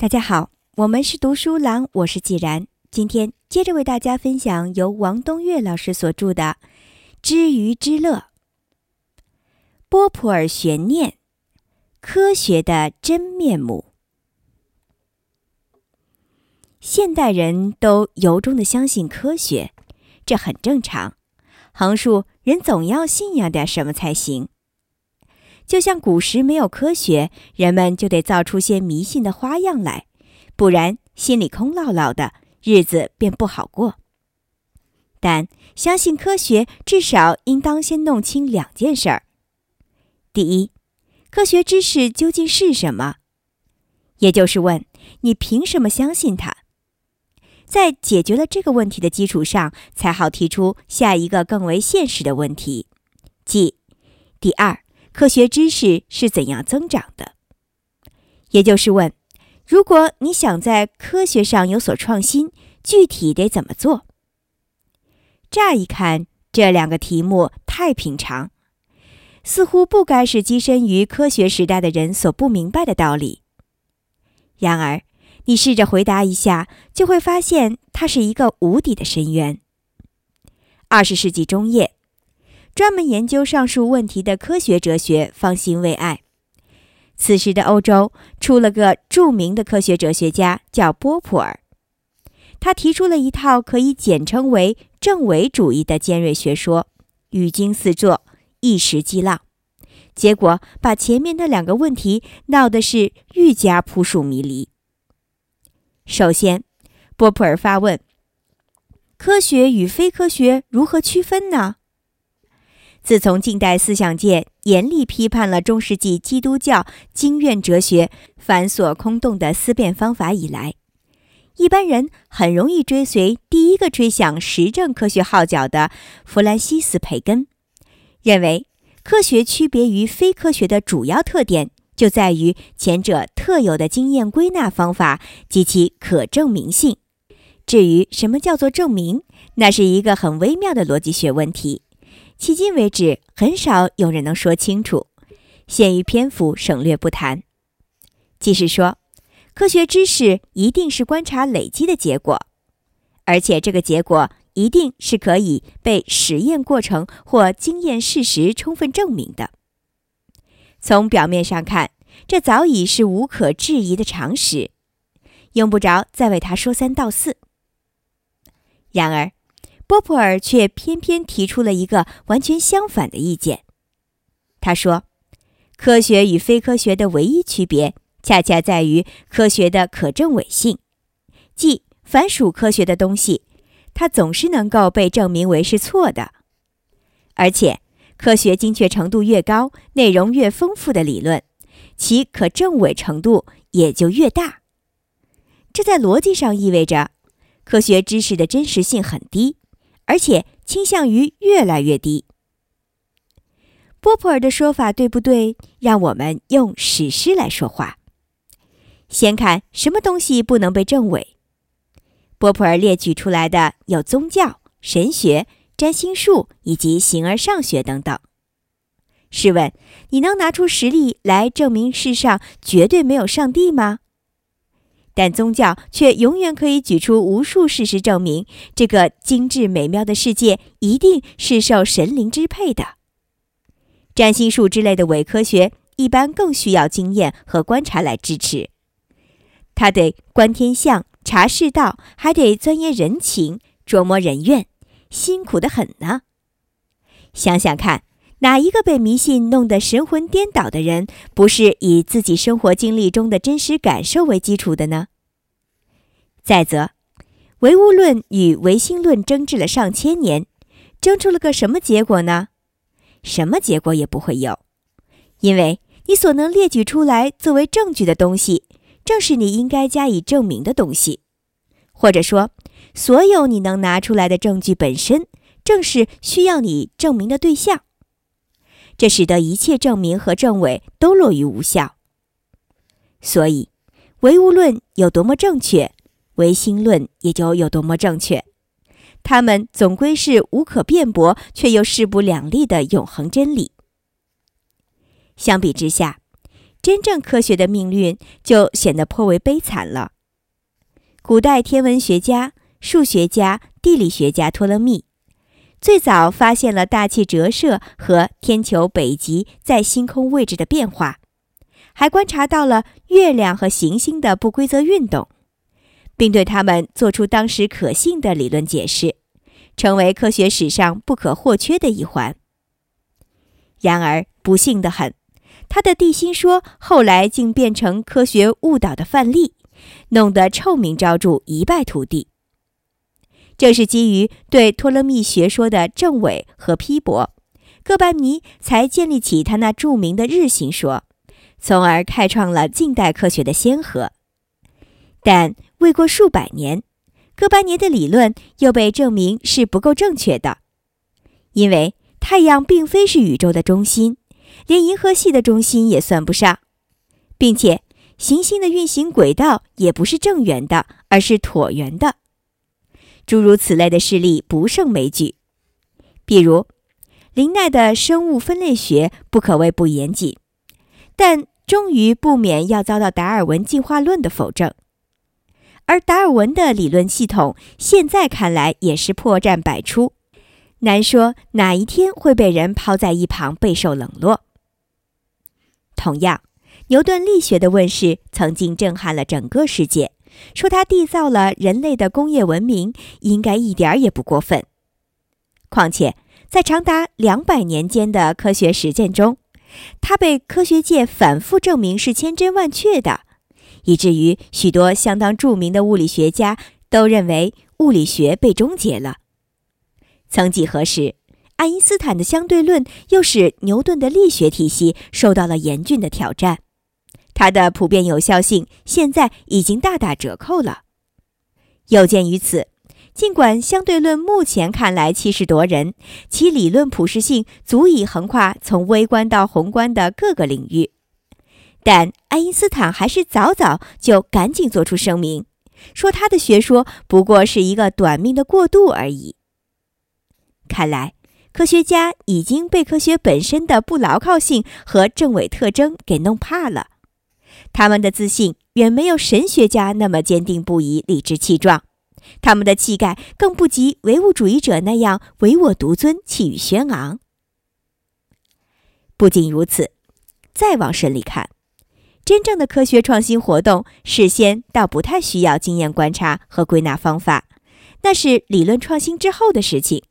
大家好，我们是读书郎，我是既然。今天接着为大家分享由王东岳老师所著的《知鱼之乐》——波普尔悬念，科学的真面目。现代人都由衷的相信科学，这很正常。横竖人总要信仰点什么才行。就像古时没有科学，人们就得造出些迷信的花样来，不然心里空落落的，日子便不好过。但相信科学，至少应当先弄清两件事儿：第一，科学知识究竟是什么？也就是问你凭什么相信它？在解决了这个问题的基础上，才好提出下一个更为现实的问题，即第二。科学知识是怎样增长的？也就是问，如果你想在科学上有所创新，具体得怎么做？乍一看，这两个题目太平常，似乎不该是跻身于科学时代的人所不明白的道理。然而，你试着回答一下，就会发现它是一个无底的深渊。二十世纪中叶。专门研究上述问题的科学哲学方兴未艾。此时的欧洲出了个著名的科学哲学家，叫波普尔。他提出了一套可以简称为正伪主义的尖锐学说，语惊四座，一石激浪，结果把前面那两个问题闹得是愈加扑朔迷离。首先，波普尔发问：科学与非科学如何区分呢？自从近代思想界严厉批判了中世纪基督教经院哲学繁琐空洞的思辨方法以来，一般人很容易追随第一个吹响实证科学号角的弗兰西斯·培根，认为科学区别于非科学的主要特点就在于前者特有的经验归纳方法及其可证明性。至于什么叫做证明，那是一个很微妙的逻辑学问题。迄今为止，很少有人能说清楚。限于篇幅，省略不谈。即是说，科学知识一定是观察累积的结果，而且这个结果一定是可以被实验过程或经验事实充分证明的。从表面上看，这早已是无可置疑的常识，用不着再为他说三道四。然而，波普尔却偏偏提出了一个完全相反的意见。他说：“科学与非科学的唯一区别，恰恰在于科学的可证伪性，即凡属科学的东西，它总是能够被证明为是错的。而且，科学精确程度越高、内容越丰富的理论，其可证伪程度也就越大。这在逻辑上意味着，科学知识的真实性很低。”而且倾向于越来越低。波普尔的说法对不对？让我们用史诗来说话。先看什么东西不能被证伪。波普尔列举出来的有宗教、神学、占星术以及形而上学等等。试问，你能拿出实例来证明世上绝对没有上帝吗？但宗教却永远可以举出无数事实证明，这个精致美妙的世界一定是受神灵支配的。占星术之类的伪科学一般更需要经验和观察来支持，他得观天象、查世道，还得钻研人情、琢磨人怨，辛苦的很呢。想想看。哪一个被迷信弄得神魂颠倒的人，不是以自己生活经历中的真实感受为基础的呢？再则，唯物论与唯心论争执了上千年，争出了个什么结果呢？什么结果也不会有，因为你所能列举出来作为证据的东西，正是你应该加以证明的东西，或者说，所有你能拿出来的证据本身，正是需要你证明的对象。这使得一切证明和证伪都落于无效。所以，唯物论有多么正确，唯心论也就有多么正确。它们总归是无可辩驳却又势不两立的永恒真理。相比之下，真正科学的命运就显得颇为悲惨了。古代天文学家、数学家、地理学家托勒密，最早发现了大气折射和天球北极在星空位置的变化，还观察到了月亮和行星的不规则运动，并对他们做出当时可信的理论解释，成为科学史上不可或缺的一环。然而，不幸的很。他的地心说后来竟变成科学误导的范例，弄得臭名昭著，一败涂地。正是基于对托勒密学说的证伪和批驳，哥白尼才建立起他那著名的日心说，从而开创了近代科学的先河。但未过数百年，哥白尼的理论又被证明是不够正确的，因为太阳并非是宇宙的中心。连银河系的中心也算不上，并且行星的运行轨道也不是正圆的，而是椭圆的。诸如此类的事例不胜枚举。比如，林奈的生物分类学不可谓不严谨，但终于不免要遭到达尔文进化论的否证。而达尔文的理论系统现在看来也是破绽百出。难说哪一天会被人抛在一旁备受冷落。同样，牛顿力学的问世曾经震撼了整个世界，说他缔造了人类的工业文明，应该一点也不过分。况且，在长达两百年间的科学实践中，他被科学界反复证明是千真万确的，以至于许多相当著名的物理学家都认为物理学被终结了。曾几何时，爱因斯坦的相对论又使牛顿的力学体系受到了严峻的挑战，它的普遍有效性现在已经大打折扣了。有鉴于此，尽管相对论目前看来气势夺人，其理论普适性足以横跨从微观到宏观的各个领域，但爱因斯坦还是早早就赶紧做出声明，说他的学说不过是一个短命的过渡而已。看来，科学家已经被科学本身的不牢靠性和正伪特征给弄怕了。他们的自信远没有神学家那么坚定不移、理直气壮，他们的气概更不及唯物主义者那样唯我独尊、气宇轩昂。不仅如此，再往深里看，真正的科学创新活动事先倒不太需要经验观察和归纳方法，那是理论创新之后的事情。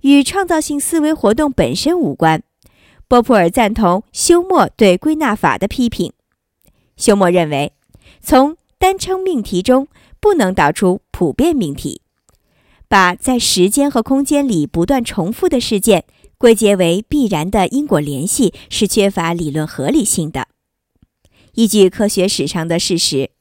与创造性思维活动本身无关。波普尔赞同休谟对归纳法的批评。休谟认为，从单称命题中不能导出普遍命题。把在时间和空间里不断重复的事件归结为必然的因果联系，是缺乏理论合理性的。依据科学史上的事实，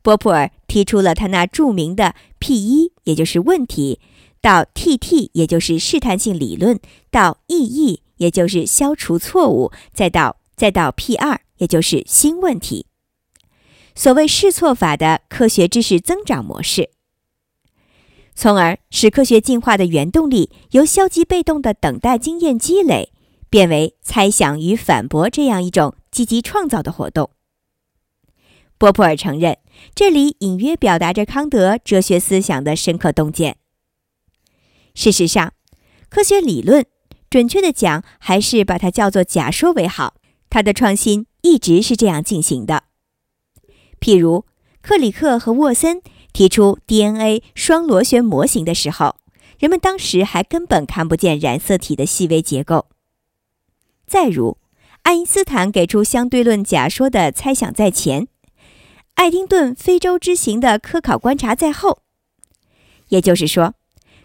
波普尔提出了他那著名的 P 一，也就是问题。到 T-T，也就是试探性理论；到 E-E，也就是消除错误；再到再到 P-2，也就是新问题。所谓试错法的科学知识增长模式，从而使科学进化的原动力由消极被动的等待经验积累，变为猜想与反驳这样一种积极创造的活动。波普尔承认，这里隐约表达着康德哲学思想的深刻洞见。事实上，科学理论，准确的讲，还是把它叫做假说为好。它的创新一直是这样进行的。譬如，克里克和沃森提出 DNA 双螺旋模型的时候，人们当时还根本看不见染色体的细微结构。再如，爱因斯坦给出相对论假说的猜想在前，爱丁顿非洲之行的科考观察在后。也就是说。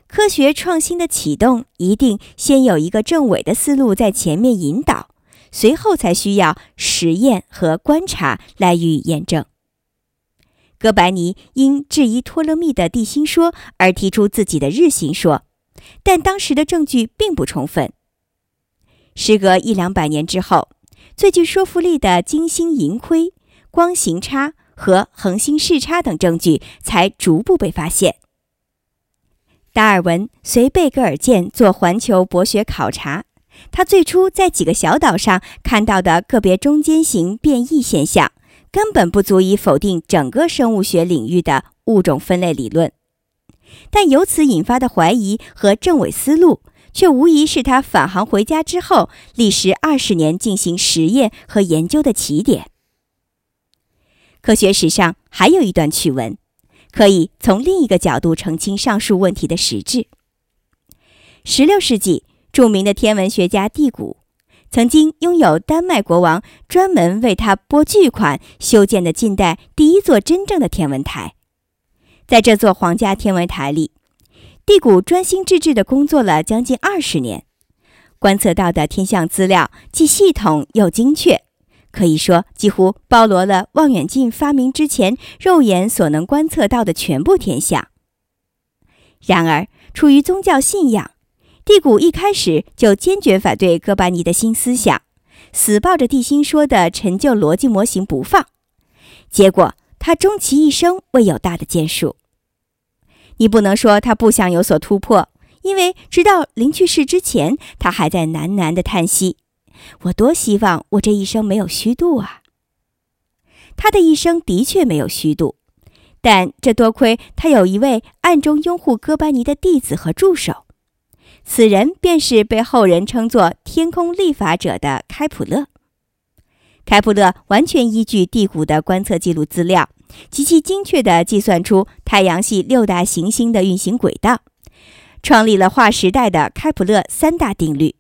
科学创新的启动一定先有一个政委的思路在前面引导，随后才需要实验和观察来予以验证。哥白尼因质疑托勒密的地心说而提出自己的日心说，但当时的证据并不充分。时隔一两百年之后，最具说服力的金星盈亏、光行差和恒星视差等证据才逐步被发现。达尔文随贝格尔舰做环球博学考察，他最初在几个小岛上看到的个别中间型变异现象，根本不足以否定整个生物学领域的物种分类理论。但由此引发的怀疑和政委思路，却无疑是他返航回家之后历时二十年进行实验和研究的起点。科学史上还有一段趣闻，可以从另一个角度澄清上述问题的实质。十六世纪，著名的天文学家蒂谷，曾经拥有丹麦国王专门为他拨巨款修建的近代第一座真正的天文台。在这座皇家天文台里，蒂谷专心致志地工作了将近二十年，观测到的天象资料既系统又精确，可以说几乎包罗了望远镜发明之前肉眼所能观测到的全部天象。然而，出于宗教信仰，蒂谷一开始就坚决反对哥白尼的新思想，死抱着地心说的陈旧逻辑模型不放。结果，他终其一生未有大的建树。你不能说他不想有所突破，因为直到临去世之前，他还在喃喃地叹息：“我多希望我这一生没有虚度啊！”他的一生的确没有虚度，但这多亏他有一位暗中拥护哥白尼的弟子和助手，此人便是被后人称作“天空立法者”的开普勒。开普勒完全依据地谷的观测记录资料。极其精确地计算出太阳系六大行星的运行轨道，创立了划时代的开普勒三大定律。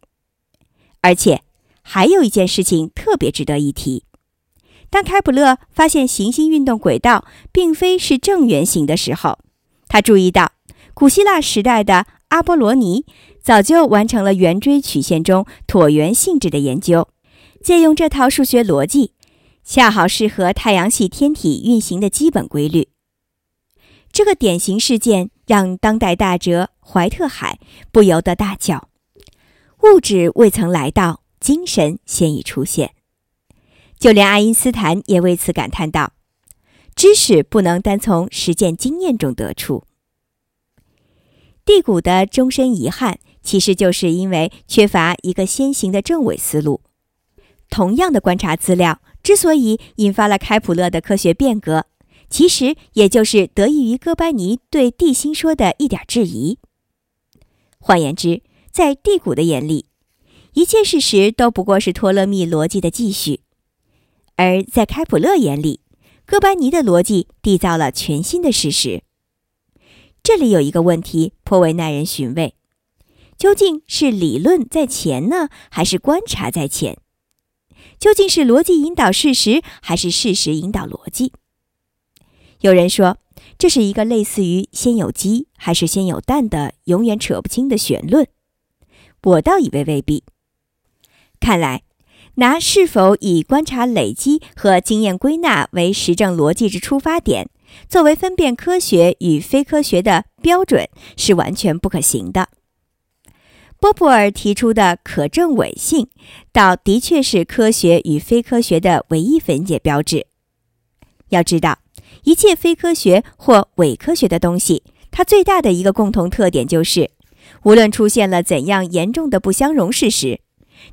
而且，还有一件事情特别值得一提：当开普勒发现行星运动轨道并非是正圆形的时候，他注意到古希腊时代的阿波罗尼早就完成了圆锥曲线中椭圆性质的研究，借用这套数学逻辑。恰好适合太阳系天体运行的基本规律。这个典型事件让当代大哲怀特海不由得大叫：“物质未曾来到，精神先已出现。”就连爱因斯坦也为此感叹道：“知识不能单从实践经验中得出。”地谷的终身遗憾，其实就是因为缺乏一个先行的正伪思路。同样的观察资料。之所以引发了开普勒的科学变革，其实也就是得益于哥白尼对地心说的一点质疑。换言之，在地谷的眼里，一切事实都不过是托勒密逻辑的继续；而在开普勒眼里，哥白尼的逻辑缔造了全新的事实。这里有一个问题颇为耐人寻味：究竟是理论在前呢，还是观察在前？究竟是逻辑引导事实，还是事实引导逻辑？有人说，这是一个类似于“先有鸡还是先有蛋”的永远扯不清的玄论。我倒以为未必。看来，拿是否以观察累积和经验归纳为实证逻辑之出发点，作为分辨科学与非科学的标准，是完全不可行的。波普尔提出的可证伪性，倒的确是科学与非科学的唯一分解标志。要知道，一切非科学或伪科学的东西，它最大的一个共同特点就是，无论出现了怎样严重的不相容事实，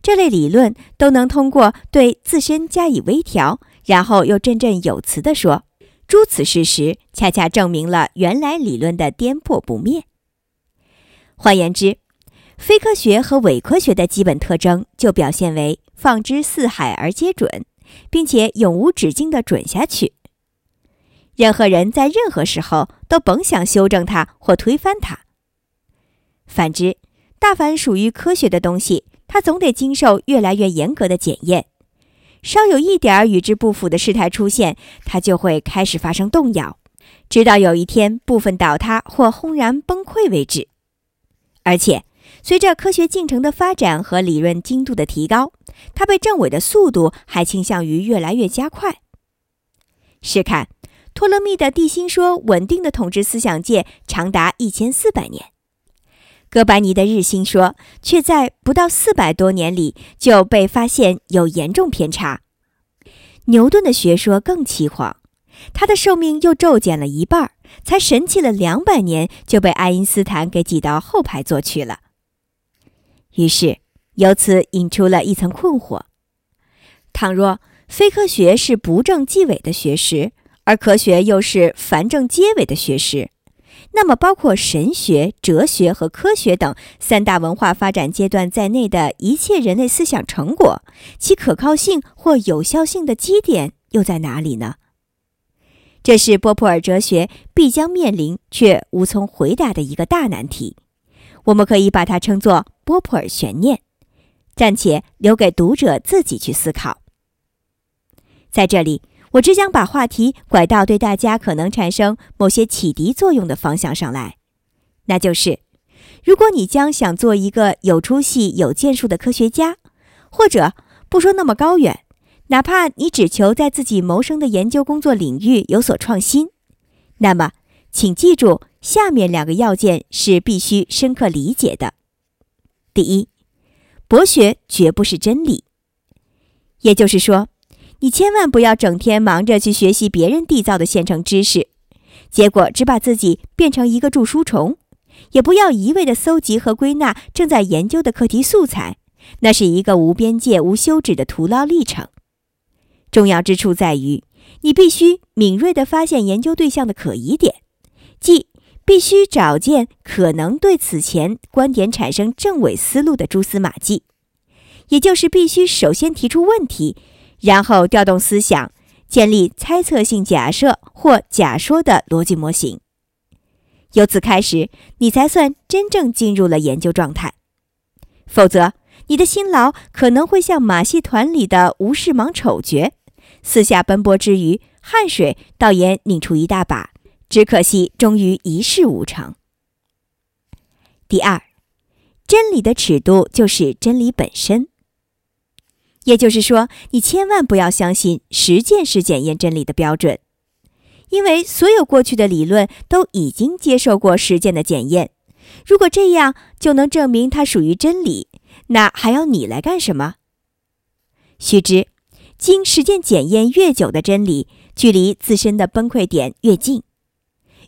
这类理论都能通过对自身加以微调，然后又振振有词地说：“诸此事实恰恰证明了原来理论的颠破不灭。”换言之，非科学和伪科学的基本特征就表现为放之四海而皆准，并且永无止境地准下去。任何人在任何时候都甭想修正它或推翻它。反之，大凡属于科学的东西，它总得经受越来越严格的检验。稍有一点与之不符的事态出现，它就会开始发生动摇，直到有一天部分倒塌或轰然崩溃为止。而且。随着科学进程的发展和理论精度的提高，它被证伪的速度还倾向于越来越加快。试看，托勒密的地心说稳定的统治思想界长达一千四百年，哥白尼的日心说却在不到四百多年里就被发现有严重偏差。牛顿的学说更凄惶，他的寿命又骤减了一半，才神气了两百年就被爱因斯坦给挤到后排坐去了。于是，由此引出了一层困惑：倘若非科学是不正即伪的学识，而科学又是凡正皆伪的学识，那么包括神学、哲学和科学等三大文化发展阶段在内的一切人类思想成果，其可靠性或有效性的基点又在哪里呢？这是波普尔哲学必将面临却无从回答的一个大难题。我们可以把它称作波普尔悬念，暂且留给读者自己去思考。在这里，我只想把话题拐到对大家可能产生某些启迪作用的方向上来，那就是：如果你将想做一个有出息、有建树的科学家，或者不说那么高远。哪怕你只求在自己谋生的研究工作领域有所创新，那么，请记住下面两个要件是必须深刻理解的：第一，博学绝不是真理，也就是说，你千万不要整天忙着去学习别人缔造的现成知识，结果只把自己变成一个著书虫；也不要一味地搜集和归纳正在研究的课题素材，那是一个无边界、无休止的徒劳历程。重要之处在于，你必须敏锐地发现研究对象的可疑点，即必须找见可能对此前观点产生正伪思路的蛛丝马迹，也就是必须首先提出问题，然后调动思想，建立猜测性假设或假说的逻辑模型。由此开始，你才算真正进入了研究状态，否则，你的辛劳可能会像马戏团里的无事忙丑角。四下奔波之余，汗水倒也拧出一大把，只可惜终于一事无成。第二，真理的尺度就是真理本身，也就是说，你千万不要相信实践是检验真理的标准，因为所有过去的理论都已经接受过实践的检验。如果这样就能证明它属于真理，那还要你来干什么？须知。经实践检验越久的真理，距离自身的崩溃点越近。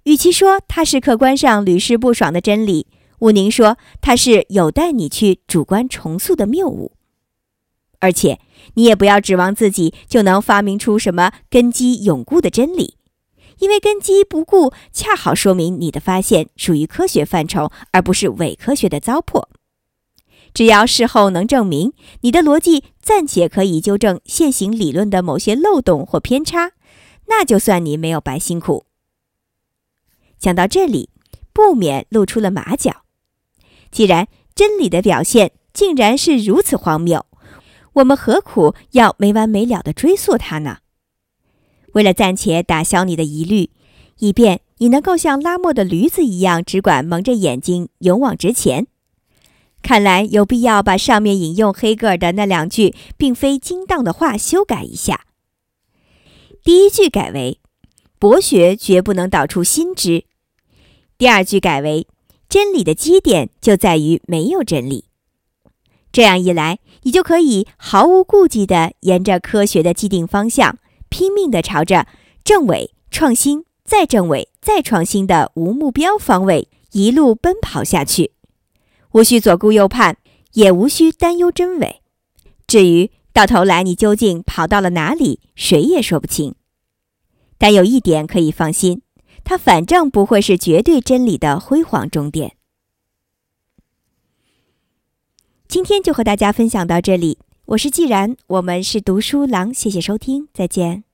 与其说它是客观上屡试不爽的真理，毋宁说它是有待你去主观重塑的谬误。而且，你也不要指望自己就能发明出什么根基永固的真理，因为根基不固，恰好说明你的发现属于科学范畴，而不是伪科学的糟粕。只要事后能证明你的逻辑暂且可以纠正现行理论的某些漏洞或偏差，那就算你没有白辛苦。讲到这里，不免露出了马脚。既然真理的表现竟然是如此荒谬，我们何苦要没完没了的追溯它呢？为了暂且打消你的疑虑，以便你能够像拉磨的驴子一样，只管蒙着眼睛勇往直前。看来有必要把上面引用黑格尔的那两句并非精当的话修改一下。第一句改为“博学绝不能导出新知”，第二句改为“真理的基点就在于没有真理”。这样一来，你就可以毫无顾忌地沿着科学的既定方向，拼命地朝着正伪、创新、再正伪、再创新的无目标方位一路奔跑下去。无需左顾右盼，也无需担忧真伪。至于到头来你究竟跑到了哪里，谁也说不清。但有一点可以放心，它反正不会是绝对真理的辉煌终点。今天就和大家分享到这里。我是既然我们是读书郎谢谢收听再见。